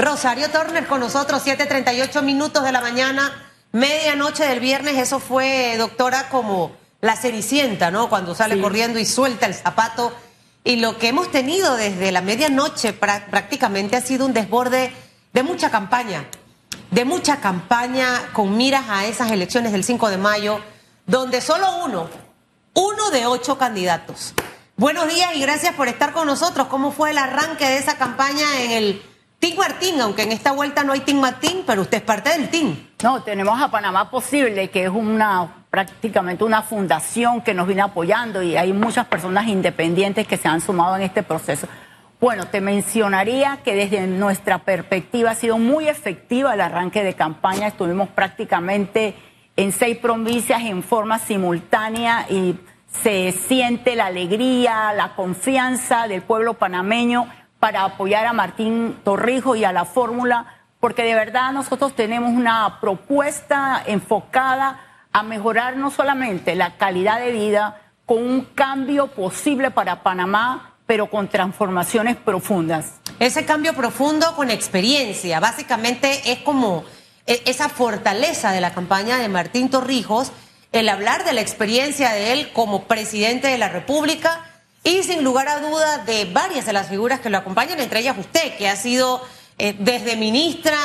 Rosario Turner con nosotros, 7:38 minutos de la mañana, medianoche del viernes. Eso fue, doctora, como la cenicienta, ¿no? Cuando sale corriendo y suelta el zapato. Y lo que hemos tenido desde la medianoche prácticamente ha sido un desborde de mucha campaña, de mucha campaña con miras a esas elecciones del 5 de mayo, donde solo uno, uno de ocho candidatos. Buenos días y gracias por estar con nosotros. ¿Cómo fue el arranque de esa campaña en el Team Martín, aunque en esta vuelta no hay Team Martín, pero usted es parte del team. No, tenemos a Panamá Posible, que es una prácticamente una fundación que nos viene apoyando y hay muchas personas independientes que se han sumado en este proceso. Bueno, te mencionaría que desde nuestra perspectiva ha sido muy efectiva el arranque de campaña. Estuvimos prácticamente en seis provincias en forma simultánea y se siente la alegría, la confianza del pueblo panameño para apoyar a Martín Torrijos y a la fórmula, porque de verdad nosotros tenemos una propuesta enfocada a mejorar no solamente la calidad de vida, con un cambio posible para Panamá, pero con transformaciones profundas. Ese cambio profundo con experiencia, básicamente es como e, esa fortaleza de la campaña de Martín Torrijos, el hablar de la experiencia de él como presidente de la República y sin lugar a duda de varias de las figuras que lo acompañan, entre ellas usted, que ha sido eh, desde ministra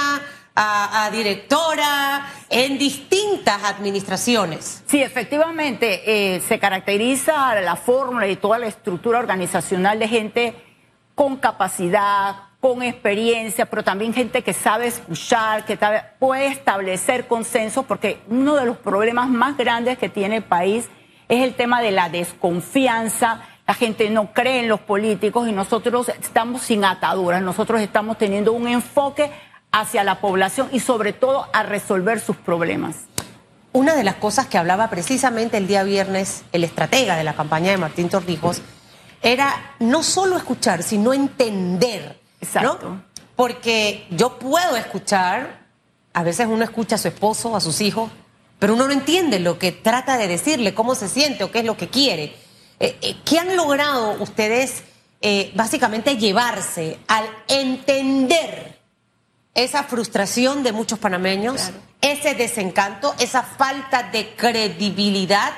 a, directora en distintas administraciones. Sí, efectivamente, eh, se caracteriza la fórmula y toda la estructura organizacional de gente con capacidad, con experiencia, pero también gente que sabe escuchar, que puede establecer consenso, porque uno de los problemas más grandes que tiene el país es el tema de la desconfianza la gente no cree en los políticos y nosotros estamos sin ataduras, nosotros estamos teniendo un enfoque hacia la población y sobre todo a resolver sus problemas. Una de las cosas que hablaba precisamente el día viernes el estratega de la campaña de Martín Torrijos era no solo escuchar, sino entender. Exacto. Porque yo puedo escuchar, a veces uno escucha a su esposo, a sus hijos, pero uno no entiende lo que trata de decirle, cómo se siente o qué es lo que quiere. Eh, eh, ¿Qué han logrado ustedes eh, básicamente llevarse al entender esa frustración de muchos panameños, ese desencanto, esa falta de credibilidad?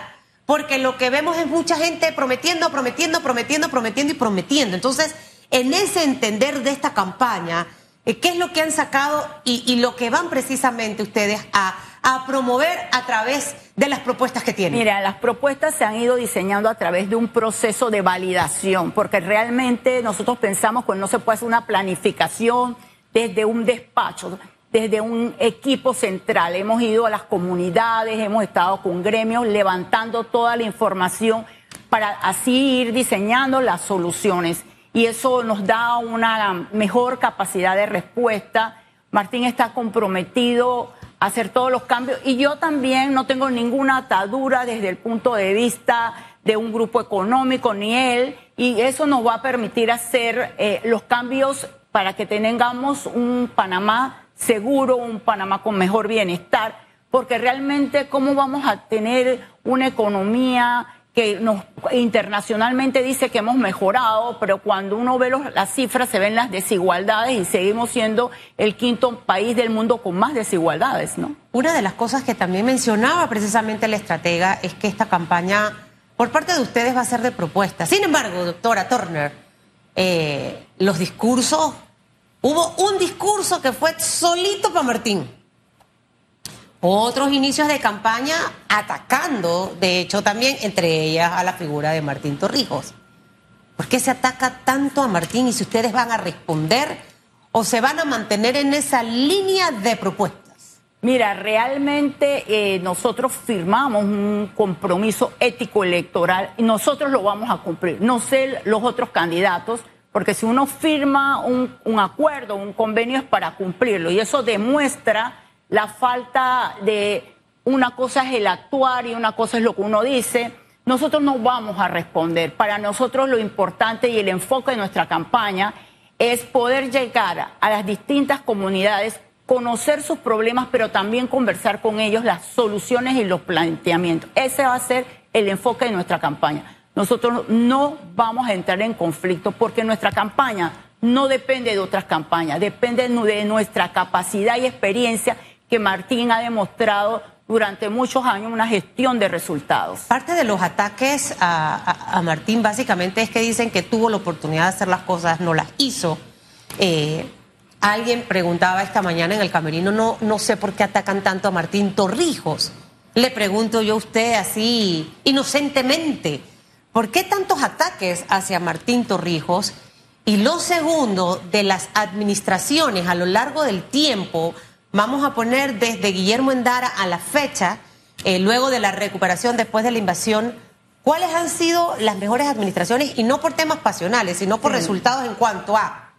Porque lo que vemos es mucha gente prometiendo, prometiendo, prometiendo, prometiendo y prometiendo. Entonces, en ese entender de esta campaña, ¿qué es lo que han sacado y lo que van precisamente ustedes a a promover a través de las propuestas que tienen? Mira, las propuestas se han ido diseñando a través de un proceso de validación, porque realmente nosotros pensamos que no se puede hacer una planificación desde un despacho, desde un equipo central. Hemos ido a las comunidades, hemos estado con gremios levantando toda la información para así ir diseñando las soluciones. Y eso nos da una mejor capacidad de respuesta. Martín está comprometido hacer todos los cambios. Y yo también no tengo ninguna atadura desde el punto de vista de un grupo económico, ni él, y eso nos va a permitir hacer eh, los cambios para que tengamos un Panamá seguro, un Panamá con mejor bienestar, porque realmente cómo vamos a tener una economía que nos internacionalmente dice que hemos mejorado, pero cuando uno ve las cifras se ven las desigualdades y seguimos siendo el quinto país del mundo con más desigualdades, ¿no? Una de las cosas que también mencionaba precisamente la estratega es que esta campaña por parte de ustedes va a ser de propuesta. Sin embargo, doctora Turner, eh, los discursos, hubo un discurso que fue solito para Martín otros inicios de campaña atacando, de hecho también entre ellas a la figura de Martín Torrijos. ¿Por qué se ataca tanto a Martín y si ustedes van a responder o se van a mantener en esa línea de propuestas? Mira, realmente eh, nosotros firmamos un compromiso ético electoral y nosotros lo vamos a cumplir. No sé los otros candidatos, porque si uno firma un, un acuerdo, un convenio es para cumplirlo y eso demuestra la falta de una cosa es el actuar y una cosa es lo que uno dice, nosotros no vamos a responder. Para nosotros lo importante y el enfoque de nuestra campaña es poder llegar a las distintas comunidades, conocer sus problemas, pero también conversar con ellos las soluciones y los planteamientos. Ese va a ser el enfoque de nuestra campaña. Nosotros no vamos a entrar en conflicto porque nuestra campaña no depende de otras campañas, depende de nuestra capacidad y experiencia que Martín ha demostrado durante muchos años una gestión de resultados. Parte de los ataques a, Martín básicamente es que dicen que tuvo la oportunidad de hacer las cosas, no las hizo. Eh, alguien preguntaba esta mañana en el camerino, no, no sé por qué atacan tanto a Martín Torrijos. Le pregunto yo a usted así inocentemente, ¿por qué tantos ataques hacia Martín Torrijos? Y lo segundo, de las administraciones a lo largo del tiempo, vamos a poner desde Guillermo Endara a la fecha, eh, luego de la recuperación después de la invasión, ¿cuáles han sido las mejores administraciones? Y no por temas pasionales, sino por resultados en cuanto a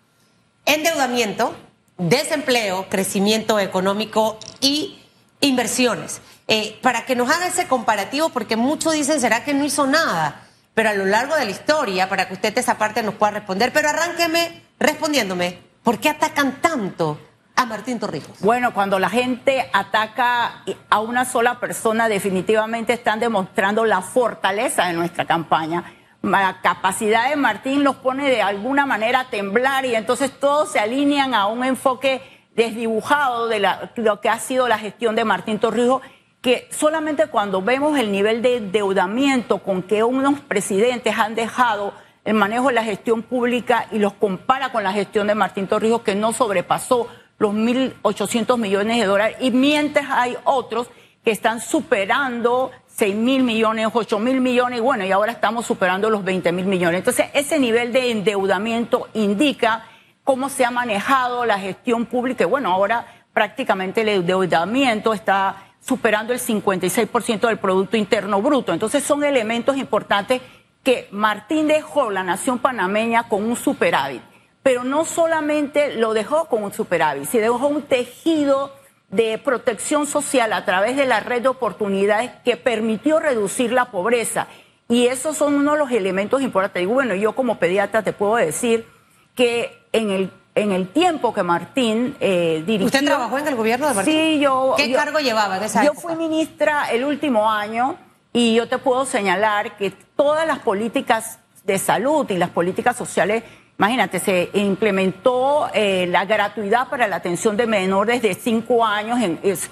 endeudamiento, desempleo, crecimiento económico y inversiones. Eh, para que nos haga ese comparativo, porque muchos dicen, ¿será que no hizo nada? Pero a lo largo de la historia, para que usted esa parte nos pueda responder, pero arránqueme respondiéndome, ¿por qué atacan tanto a Martín Torrijos? Bueno, cuando la gente ataca a una sola persona, definitivamente están demostrando la fortaleza de nuestra campaña. La capacidad de Martín los pone de alguna manera a temblar y entonces todos se alinean a un enfoque desdibujado de lo que ha sido la gestión de Martín Torrijos que solamente cuando vemos el nivel de endeudamiento con que unos presidentes han dejado el manejo de la gestión pública y los compara con la gestión de Martín Torrijos, que no sobrepasó los 1.800 millones de dólares, y mientras hay otros que están superando 6 mil millones, 8 mil millones, y bueno, y ahora estamos superando los 20 mil millones. Entonces, ese nivel de endeudamiento indica cómo se ha manejado la gestión pública, y bueno, ahora prácticamente el endeudamiento está superando el 56% del Producto Interno Bruto. Entonces son elementos importantes que Martín dejó la nación panameña con un superávit, pero no solamente lo dejó con un superávit, se dejó un tejido de protección social a través de la red de oportunidades que permitió reducir la pobreza. Y esos son uno de los elementos importantes. Y bueno, yo como pediatra te puedo decir que en el en el tiempo que Martín eh, dirigió. ¿Usted trabajó en el gobierno de Martín? Sí, yo. ¿Qué cargo llevaba en esa Yo fui ministra el último año y yo te puedo señalar que todas las políticas de salud y las políticas sociales, imagínate, se implementó eh, la gratuidad para la atención de menores de cinco años,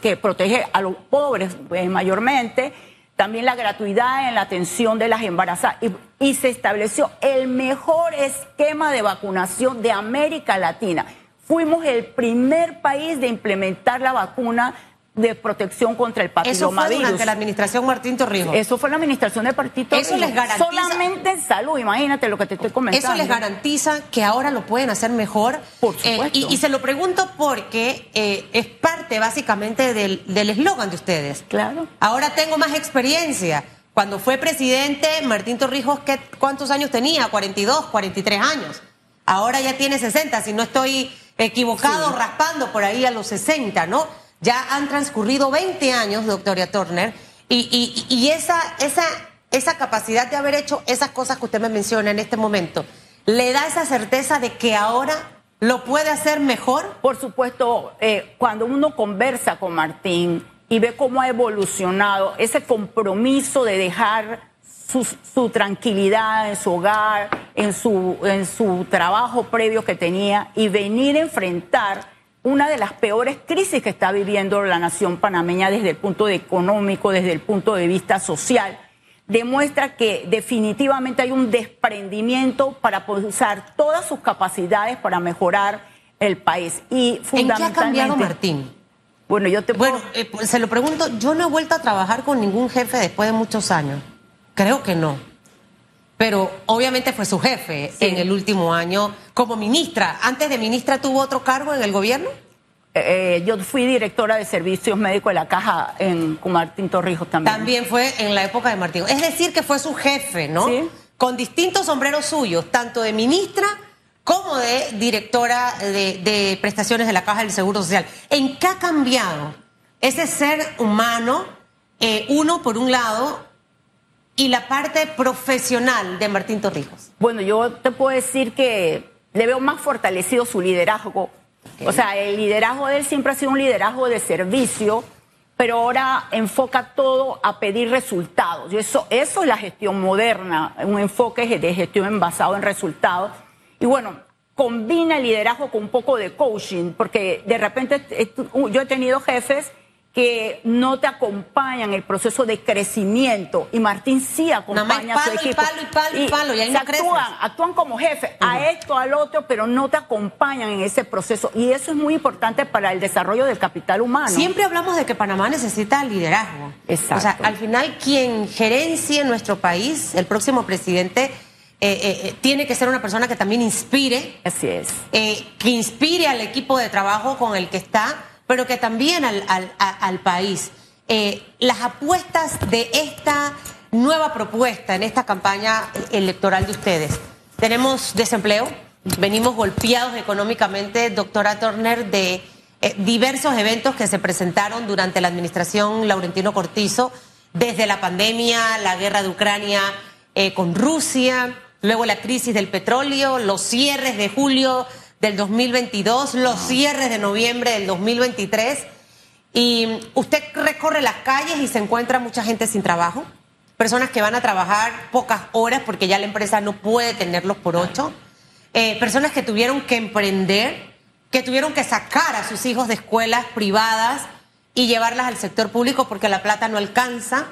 que protege a los pobres eh, mayormente también la gratuidad en la atención de las embarazadas y, se estableció el mejor esquema de vacunación de América Latina. Fuimos el primer país de implementar la vacuna de protección contra el papilomavirus. Eso fue durante la administración Martín Torrijos. Eso fue la administración de Martín Torrijos. Eso les garantiza... Solamente en salud, imagínate lo que te estoy comentando. Eso les garantiza que ahora lo pueden hacer mejor. Por eh, supuesto. y, se lo pregunto porque eh, es parte básicamente del eslogan de ustedes. Claro. Ahora tengo más experiencia. Cuando fue presidente, Martín Torrijos, ¿qué, ¿cuántos años tenía? 42, 43 años. Ahora ya tiene 60, si no estoy equivocado, raspando por ahí a los 60, ¿no? Ya han transcurrido 20 años, doctora Turner, y, esa, esa, esa capacidad de haber hecho esas cosas que usted me menciona en este momento, ¿le da esa certeza de que ahora lo puede hacer mejor? Por supuesto, eh, cuando uno conversa con Martín y ve cómo ha evolucionado ese compromiso de dejar su, su, tranquilidad en su hogar, en su, en su trabajo previo que tenía y venir a enfrentar una de las peores crisis que está viviendo la nación panameña desde el punto de económico, desde el punto de vista social, demuestra que definitivamente hay un desprendimiento para usar todas sus capacidades para mejorar el país. Y fundamentalmente, ¿En qué ha cambiado Martín? Bueno, yo te Bueno, eh, pues, se lo pregunto, yo no he vuelto a trabajar con ningún jefe después de muchos años. Creo que no. Pero obviamente fue su jefe en el último año como ministra. ¿Antes de ministra tuvo otro cargo en el gobierno? Eh, yo fui directora de servicios médicos de la caja en, con Martín Torrijos también. También fue en la época de Martín. Es decir, que fue su jefe, ¿no? Sí. Con distintos sombreros suyos, tanto de ministra como de directora de, prestaciones de la caja del Seguro Social. ¿En qué ha cambiado ese ser humano, eh, uno por un lado, y la parte profesional de Martín Torrijos? Bueno, yo te puedo decir que le veo más fortalecido su liderazgo. O sea, el liderazgo de él siempre ha sido un liderazgo de servicio, pero ahora enfoca todo a pedir resultados. Y eso, eso es la gestión moderna, un enfoque de gestión basado en resultados. Y bueno, combina el liderazgo con un poco de coaching, porque de repente eh, yo he tenido jefes que no te acompañan en el proceso de crecimiento y Martín sí acompaña a su equipo. Y palo, y palo, y palo, y ahí no actúan, actúan como jefe a esto, al otro, pero no te acompañan en ese proceso y eso es muy importante para el desarrollo del capital humano. Siempre hablamos de que Panamá necesita liderazgo. Exacto. O sea, al final quien gerencie nuestro país, el próximo presidente eh, eh, eh, tiene que ser una persona que también inspire. Así es. que inspire al equipo de trabajo con el que está pero que también al, país. Eh, las apuestas de esta nueva propuesta en esta campaña electoral de ustedes. Tenemos desempleo, venimos golpeados económicamente, doctora Turner, de eh, diversos eventos que se presentaron durante la administración Laurentino Cortizo, desde la pandemia, la guerra de Ucrania eh, con Rusia, luego la crisis del petróleo, los cierres de julio del 2022, los cierres de noviembre del 2023. Y usted recorre las calles y se encuentra mucha gente sin trabajo, personas que van a trabajar pocas horas porque ya la empresa no puede tenerlos por ocho, eh, personas que tuvieron que emprender, que tuvieron que sacar a sus hijos de escuelas privadas y llevarlas al sector público porque la plata no alcanza,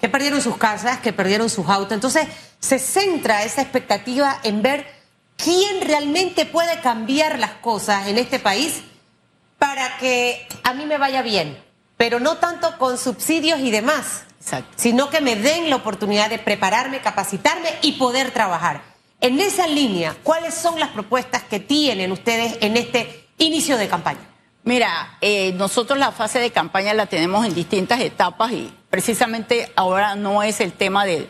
que perdieron sus casas, que perdieron sus autos. Entonces se centra esa expectativa en ver ¿Quién realmente puede cambiar las cosas en este país para que a mí me vaya bien? Pero no tanto con subsidios y demás, sino que me den la oportunidad de prepararme, capacitarme y poder trabajar. En esa línea, ¿cuáles son las propuestas que tienen ustedes en este inicio de campaña? Mira, eh, nosotros la fase de campaña la tenemos en distintas etapas y precisamente ahora no es el tema de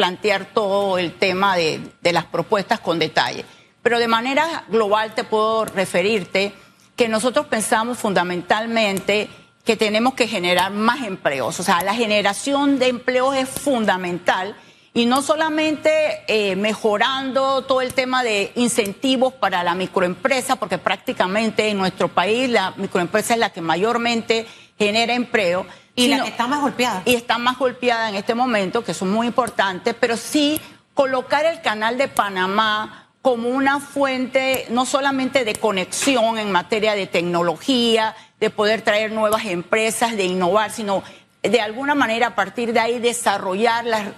plantear todo el tema de, las propuestas con detalle. Pero de manera global te puedo referirte que nosotros pensamos fundamentalmente que tenemos que generar más empleos. O sea, la generación de empleos es fundamental y no solamente eh, mejorando todo el tema de incentivos para la microempresa, porque prácticamente en nuestro país la microempresa es la que mayormente genera empleo, y la que está más golpeada. Y está más golpeada en este momento, que son muy importantes, pero sí colocar el canal de Panamá como una fuente no solamente de conexión en materia de tecnología, de poder traer nuevas empresas, de innovar, sino de alguna manera a partir de ahí desarrollar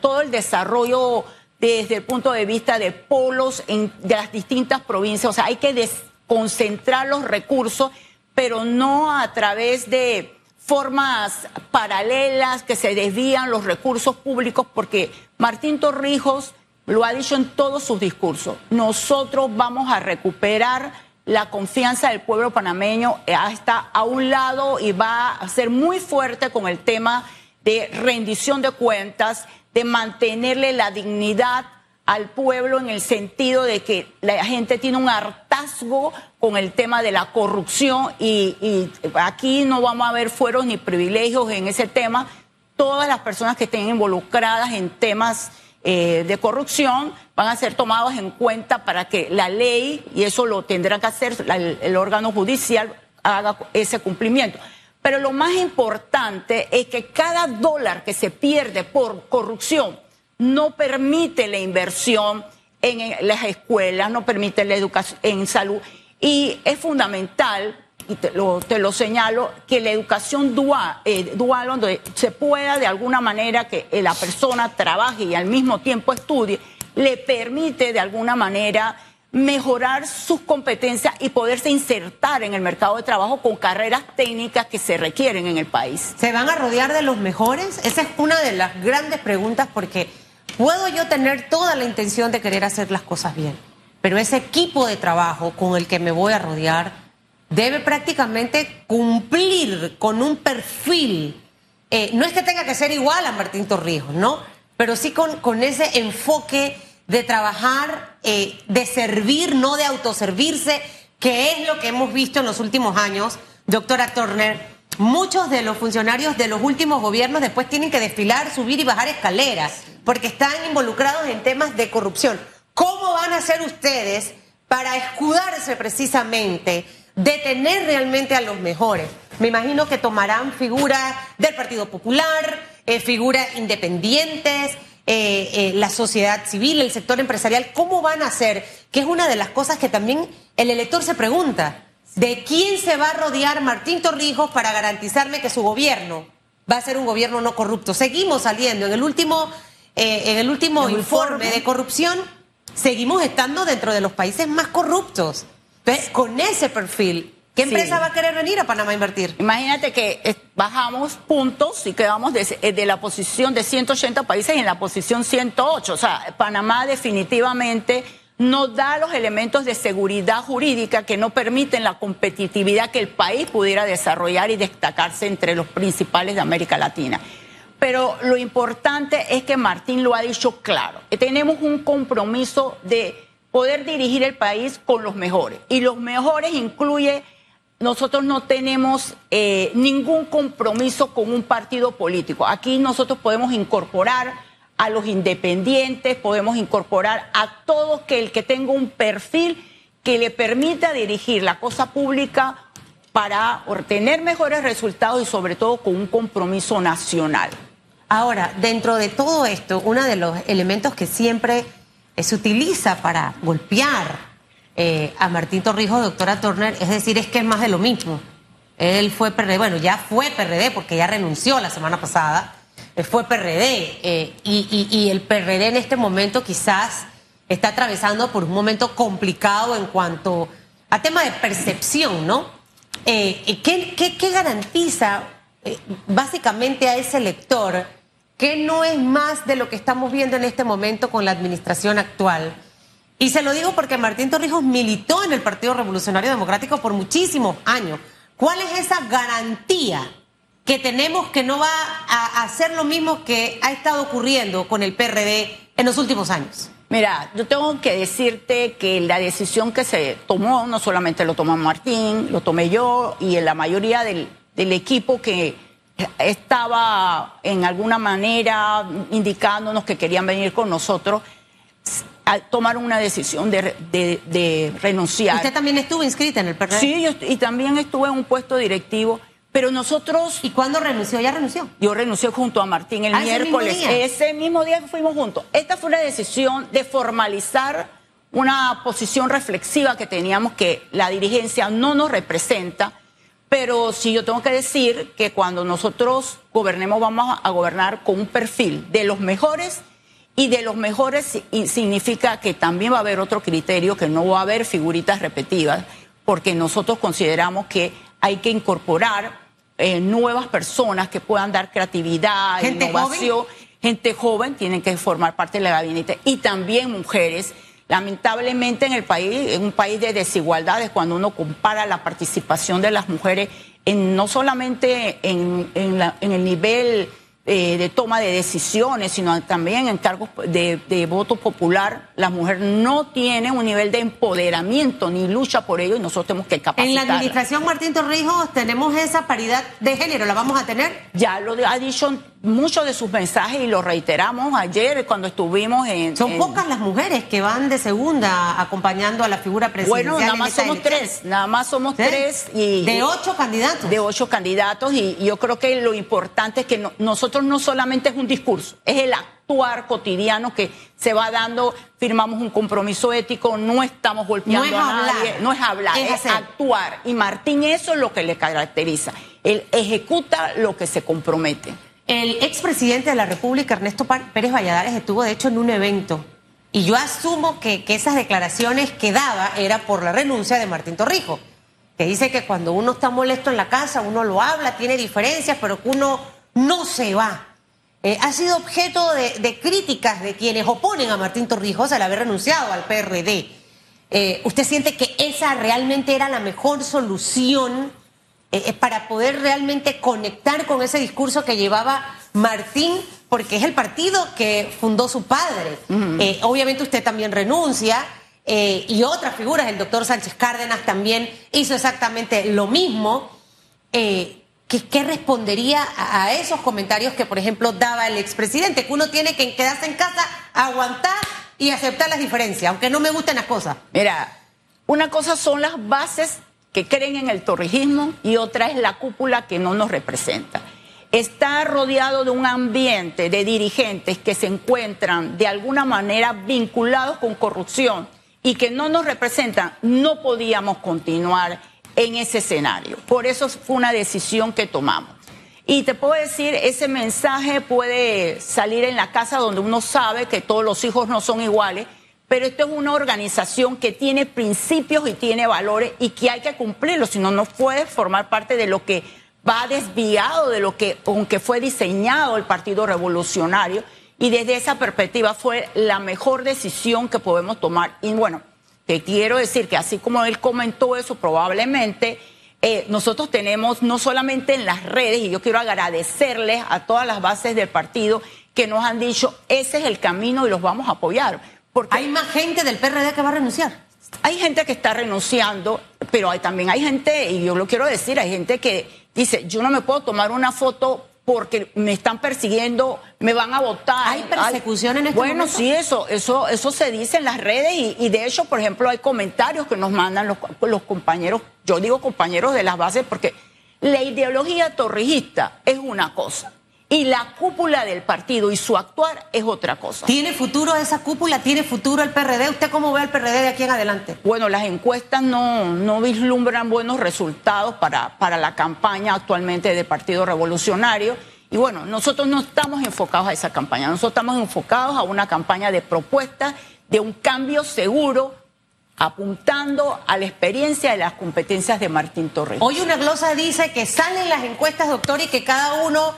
todo el desarrollo desde el punto de vista de polos en, de las distintas provincias. O sea, hay que concentrar los recursos, pero no a través de formas paralelas que se desvían los recursos públicos, porque Martín Torrijos lo ha dicho en todos sus discursos. Nosotros vamos a recuperar la confianza del pueblo panameño, está a un lado y va a ser muy fuerte con el tema de rendición de cuentas, de mantenerle la dignidad al pueblo en el sentido de que la gente tiene un hartazgo con el tema de la corrupción y, aquí no vamos a ver fueros ni privilegios en ese tema. Todas las personas que estén involucradas en temas eh, de corrupción van a ser tomadas en cuenta para que la ley, y eso lo tendrá que hacer el órgano judicial, haga ese cumplimiento. Pero lo más importante es que cada dólar que se pierde por corrupción no permite la inversión en las escuelas, no permite la educación en salud. Y es fundamental, y te lo, señalo, que la educación eh, dual, donde se pueda de alguna manera que la persona trabaje y al mismo tiempo estudie, le permite de alguna manera mejorar sus competencias y poderse insertar en el mercado de trabajo con carreras técnicas que se requieren en el país. ¿Se van a rodear de los mejores? Esa es una de las grandes preguntas porque Puedo yo tener toda la intención de querer hacer las cosas bien, pero ese equipo de trabajo con el que me voy a rodear debe prácticamente cumplir con un perfil. Eh, no es que tenga que ser igual a Martín Torrijos, ¿no? Pero sí con, con ese enfoque de trabajar, eh, de servir, no de autoservirse, que es lo que hemos visto en los últimos años, doctora Turner muchos de los funcionarios de los últimos gobiernos después tienen que desfilar, subir y bajar escaleras, porque están involucrados en temas de corrupción. ¿Cómo van a hacer ustedes para escudarse precisamente de tener realmente a los mejores? Me imagino que tomarán figuras del Partido Popular, eh, figuras independientes, eh, eh, la sociedad civil, el sector empresarial. ¿Cómo van a hacer que es una de las cosas que también el elector se pregunta. ¿De quién se va a rodear Martín Torrijos para garantizarme que su gobierno va a ser un gobierno no corrupto? Seguimos saliendo. En el último, eh, en el último informe de corrupción, seguimos estando dentro de los países más corruptos. Entonces, con ese perfil, ¿qué empresa va a querer venir a Panamá a invertir? Imagínate que bajamos puntos y quedamos de, eh, de la posición de 180 países en la posición 108. O sea, Panamá definitivamente nos da los elementos de seguridad jurídica que no permiten la competitividad que el país pudiera desarrollar y destacarse entre los principales de América Latina. Pero lo importante es que Martín lo ha dicho claro. Tenemos un compromiso de poder dirigir el país con los mejores. Y los mejores incluye, nosotros no tenemos eh, ningún compromiso con un partido político. Aquí nosotros podemos incorporar a los independientes, podemos incorporar a todo que el que tenga un perfil que le permita dirigir la cosa pública para obtener mejores resultados y sobre todo con un compromiso nacional. Ahora, dentro de todo esto, uno de los elementos que siempre se utiliza para golpear eh, a Martín Torrijos, doctora Turner, es decir, es que es más de lo mismo. Él fue PRD, bueno, ya fue PRD porque ya renunció la semana pasada fue PRD eh, y, el PRD en este momento quizás está atravesando por un momento complicado en cuanto a tema de percepción, ¿no? Eh, ¿qué, garantiza eh, básicamente a ese lector que no es más de lo que estamos viendo en este momento con la administración actual? Y se lo digo porque Martín Torrijos militó en el Partido Revolucionario Democrático por muchísimos años. ¿Cuál es esa garantía? Que tenemos que no va a hacer lo mismo que ha estado ocurriendo con el PRD en los últimos años? Mira, yo tengo que decirte que la decisión que se tomó, no solamente lo tomó Martín, lo tomé yo y en la mayoría del, equipo que estaba en alguna manera indicándonos que querían venir con nosotros, tomaron una decisión de, renunciar. ¿Usted también estuvo inscrita en el PRD? Sí, y también estuve en un puesto directivo. Pero nosotros... ¿Y cuándo renunció? ¿Ya renunció? Yo renuncié junto a Martín el ah, miércoles. Ese mismo, día fuimos juntos. Esta fue una decisión de formalizar una posición reflexiva que teníamos que la dirigencia no nos representa. Pero sí yo tengo que decir que cuando nosotros gobernemos vamos a gobernar con un perfil de los mejores y de los mejores significa que también va a haber otro criterio, que no va a haber figuritas repetidas, porque nosotros consideramos que hay que incorporar eh, nuevas personas que puedan dar creatividad, innovación. Gente joven tienen que formar parte del gabinete y también mujeres. Lamentablemente en el país, en un país de desigualdades, cuando uno compara la participación de las mujeres en, no solamente en, en el nivel eh, de toma de decisiones, sino también en cargos de, voto popular, la mujer no tiene un nivel de empoderamiento ni lucha por ello y nosotros tenemos que capacitar. En la administración Martín Torrijos tenemos esa paridad de género, ¿la vamos a tener? Ya lo ha dicho muchos de sus mensajes y lo reiteramos ayer cuando estuvimos en... Son pocas las mujeres que van de segunda acompañando a la figura presidencial. Bueno, nada más somos tres, nada más somos tres y... De ocho candidatos. De ocho candidatos y, yo creo que lo importante es que nosotros no solamente es un discurso, es el actuar cotidiano que se va dando, firmamos un compromiso ético, no estamos golpeando a nadie, no es hablar, es actuar. Y Martín eso es lo que le caracteriza, él ejecuta lo que se compromete. El expresidente de la República, Ernesto Pérez Valladares, estuvo de hecho en un evento y yo asumo que, esas declaraciones que daba era por la renuncia de Martín Torrijo, que dice que cuando uno está molesto en la casa, uno lo habla, tiene diferencias, pero que uno no se va. Eh, ha sido objeto de, críticas de quienes oponen a Martín Torrijos al haber renunciado al PRD. Eh, ¿Usted siente que esa realmente era la mejor solución? Eh, para poder realmente conectar con ese discurso que llevaba Martín, porque es el partido que fundó su padre. Eh, obviamente usted también renuncia. Eh, y otras figuras, el doctor Sánchez Cárdenas también hizo exactamente lo mismo. ¿qué, respondería a, esos comentarios que, por ejemplo, daba el expresidente? Que uno tiene que quedarse en casa, aguantar y aceptar las diferencias, aunque no me gusten las cosas. Mira, una cosa son las bases que creen en el torrijismo y otra es la cúpula que no nos representa. Está rodeado de un ambiente de dirigentes que se encuentran de alguna manera vinculados con corrupción y que no nos representan, no podíamos continuar en ese escenario. Por eso fue una decisión que tomamos. Y te puedo decir, ese mensaje puede salir en la casa donde uno sabe que todos los hijos no son iguales, pero esto es una organización que tiene principios y tiene valores y que hay que cumplirlos, si no, no puede formar parte de lo que va desviado de lo que, aunque fue diseñado el Partido Revolucionario. Y desde esa perspectiva fue la mejor decisión que podemos tomar. Y bueno, te quiero decir que así como él comentó eso, probablemente eh, nosotros tenemos no solamente en las redes, y yo quiero agradecerles a todas las bases del partido que nos han dicho, ese es el camino y los vamos a apoyar. Porque hay más gente del PRD que va a renunciar. Hay gente que está renunciando, pero hay, también hay gente, y yo lo quiero decir, hay gente que dice, yo no me puedo tomar una foto porque me están persiguiendo, me van a votar. ¿Hay persecución en este Bueno, sí, eso, eso, eso se dice en las redes y, de hecho, por ejemplo, hay comentarios que nos mandan los, los compañeros, yo digo compañeros de las bases porque la ideología torrijista es una cosa y la cúpula del partido y su actuar es otra cosa. ¿Tiene futuro esa cúpula? ¿Tiene futuro el PRD? ¿Usted cómo ve al PRD de aquí en adelante? Bueno, las encuestas no, no vislumbran buenos resultados para, para la campaña actualmente del Partido Revolucionario. Y bueno, nosotros no estamos enfocados a esa campaña, nosotros estamos enfocados a una campaña de propuestas, de un cambio seguro, apuntando a la experiencia de las competencias de Martín Torres. Hoy una glosa dice que salen las encuestas, doctor, y que cada uno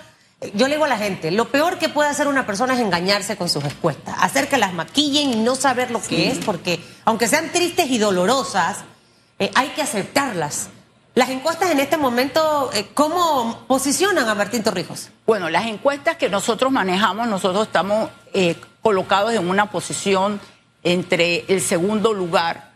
yo le digo a la gente, lo peor que puede hacer una persona es engañarse con sus respuestas, hacer que las maquillen y no saber lo que es, porque aunque sean tristes y dolorosas, eh, hay que aceptarlas. Las encuestas en este momento, eh, ¿cómo posicionan a Martín Torrijos? Bueno, las encuestas que nosotros manejamos, nosotros estamos eh, colocados en una posición entre el segundo lugar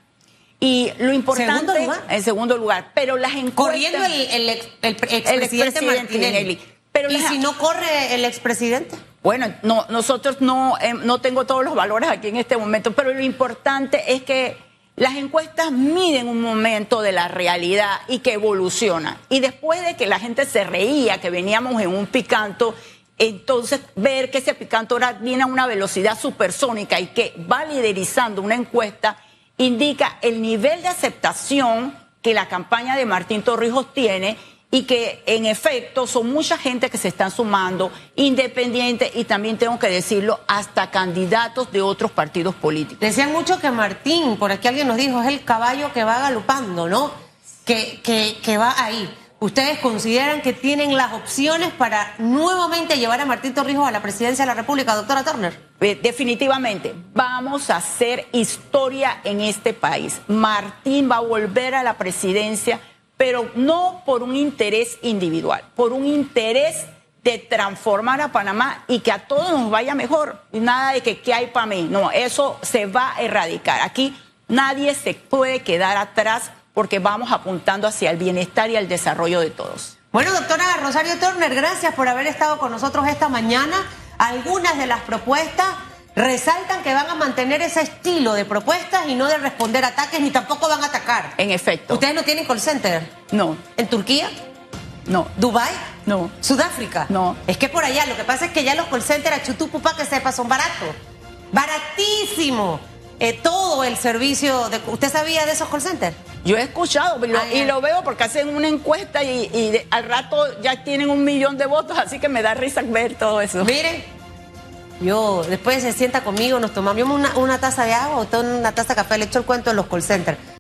y lo importante ¿Segundo lugar? en segundo lugar, pero las encuestas corriendo el, el, el, expresidente Martinelli. Pero ¿Y si no corre el expresidente? Bueno, no, nosotros no, eh, no tengo todos los valores aquí en este momento, pero lo importante es que las encuestas miden un momento de la realidad y que evoluciona. Y después de que la gente se reía, que veníamos en un picanto, entonces ver que ese picanto ahora viene a una velocidad supersónica y que va liderizando una encuesta, indica el nivel de aceptación que la campaña de Martín Torrijos tiene y que en efecto son mucha gente que se están sumando, independientes y también tengo que decirlo, hasta candidatos de otros partidos políticos. Decían mucho que Martín, por aquí alguien nos dijo, es el caballo que va galopando, ¿no? Que, que, que va ahí. ¿Ustedes consideran que tienen las opciones para nuevamente llevar a Martín Torrijos a la presidencia de la República, doctora Turner? Eh, definitivamente, vamos a hacer historia en este país. Martín va a volver a la presidencia pero no por un interés individual, por un interés de transformar a Panamá y que a todos nos vaya mejor. Nada de que qué hay para mí. No, eso se va a erradicar. Aquí nadie se puede quedar atrás porque vamos apuntando hacia el bienestar y el desarrollo de todos. Bueno, doctora Rosario Turner, gracias por haber estado con nosotros esta mañana. Algunas de las propuestas resaltan que van a mantener ese estilo de propuestas y no de responder ataques ni tampoco van a atacar. En efecto. ¿Ustedes no tienen call center? No. ¿En Turquía? No. ¿Dubai? No. ¿Sudáfrica? No. Es que por allá, lo que pasa es que ya los call centers a Chutupupá, que sepa, son baratos. Baratísimo. Eh, todo el servicio. De... ¿Usted sabía de esos call centers? Yo he escuchado y lo veo porque hacen una encuesta y, al rato ya tienen un millón de votos, así que me da risa ver todo eso. Miren, yo, después se sienta conmigo, nos tomamos una, taza de agua o una taza de café, le echo el cuento en los call centers.